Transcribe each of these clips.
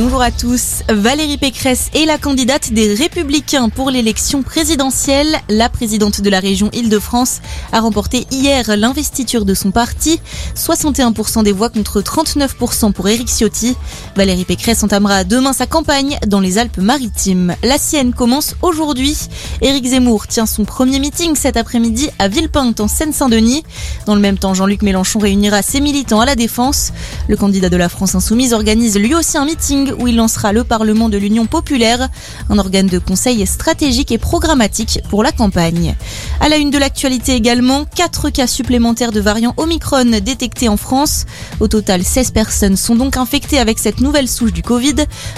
Bonjour à tous. Valérie Pécresse est la candidate des Républicains pour l'élection présidentielle. La présidente de la région Île-de-France a remporté hier l'investiture de son parti. 61% des voix contre 39% pour Éric Ciotti. Valérie Pécresse entamera demain sa campagne dans les Alpes-Maritimes. La sienne commence aujourd'hui. Éric Zemmour tient son premier meeting cet après-midi à Villepinte en Seine-Saint-Denis. Dans le même temps, Jean-Luc Mélenchon réunira ses militants à la Défense. Le candidat de la France Insoumise organise lui aussi un meeting où il lancera le Parlement de l'Union populaire, un organe de conseil stratégique et programmatique pour la campagne. À la une de l'actualité également, 4 cas supplémentaires de variant Omicron détectés en France. Au total, 16 personnes sont donc infectées avec cette nouvelle souche du Covid.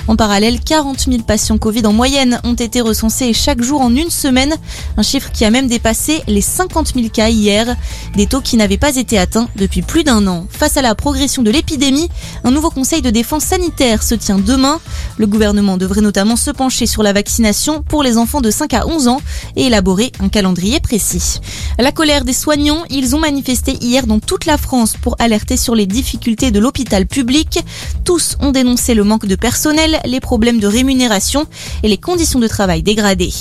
En parallèle, 40 000 patients Covid en moyenne ont été recensés chaque jour en une semaine, un chiffre qui a même dépassé les 50 000 cas hier, des taux qui n'avaient pas été atteints depuis plus d'un an. Face à la progression de l'épidémie, un nouveau conseil de défense sanitaire se tient demain. Le gouvernement devrait notamment se pencher sur la vaccination pour les enfants de 5 à 11 ans et élaborer un calendrier précis. La colère des soignants, ils ont manifesté hier dans toute la France pour alerter sur les difficultés de l'hôpital public. Tous ont dénoncé le manque de personnel, les problèmes de rémunération et les conditions de travail dégradées.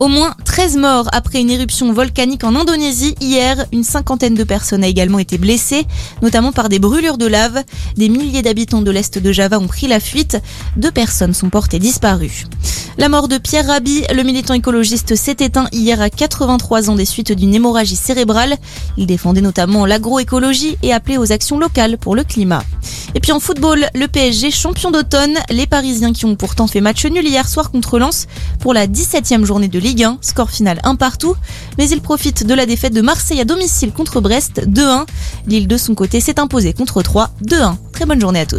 Au moins 13 morts après une éruption volcanique en Indonésie hier. Une cinquantaine de personnes a également été blessées, notamment par des brûlures de lave. Des milliers d'habitants de l'est de Java ont pris la fuite. Deux personnes sont portées disparues. La mort de Pierre Rabhi, le militant écologiste, s'est éteint hier à 83 ans des suites d'une hémorragie cérébrale. Il défendait notamment l'agroécologie et appelait aux actions locales pour le climat. Et puis en football, le PSG champion d'automne, les Parisiens qui ont pourtant fait match nul hier soir contre Lens pour la 17e journée de Ligue 1, score final un partout, mais ils profitent de la défaite de Marseille à domicile contre Brest 2-1. Lille de son côté s'est imposée contre 3 2-1. Très bonne journée à tous.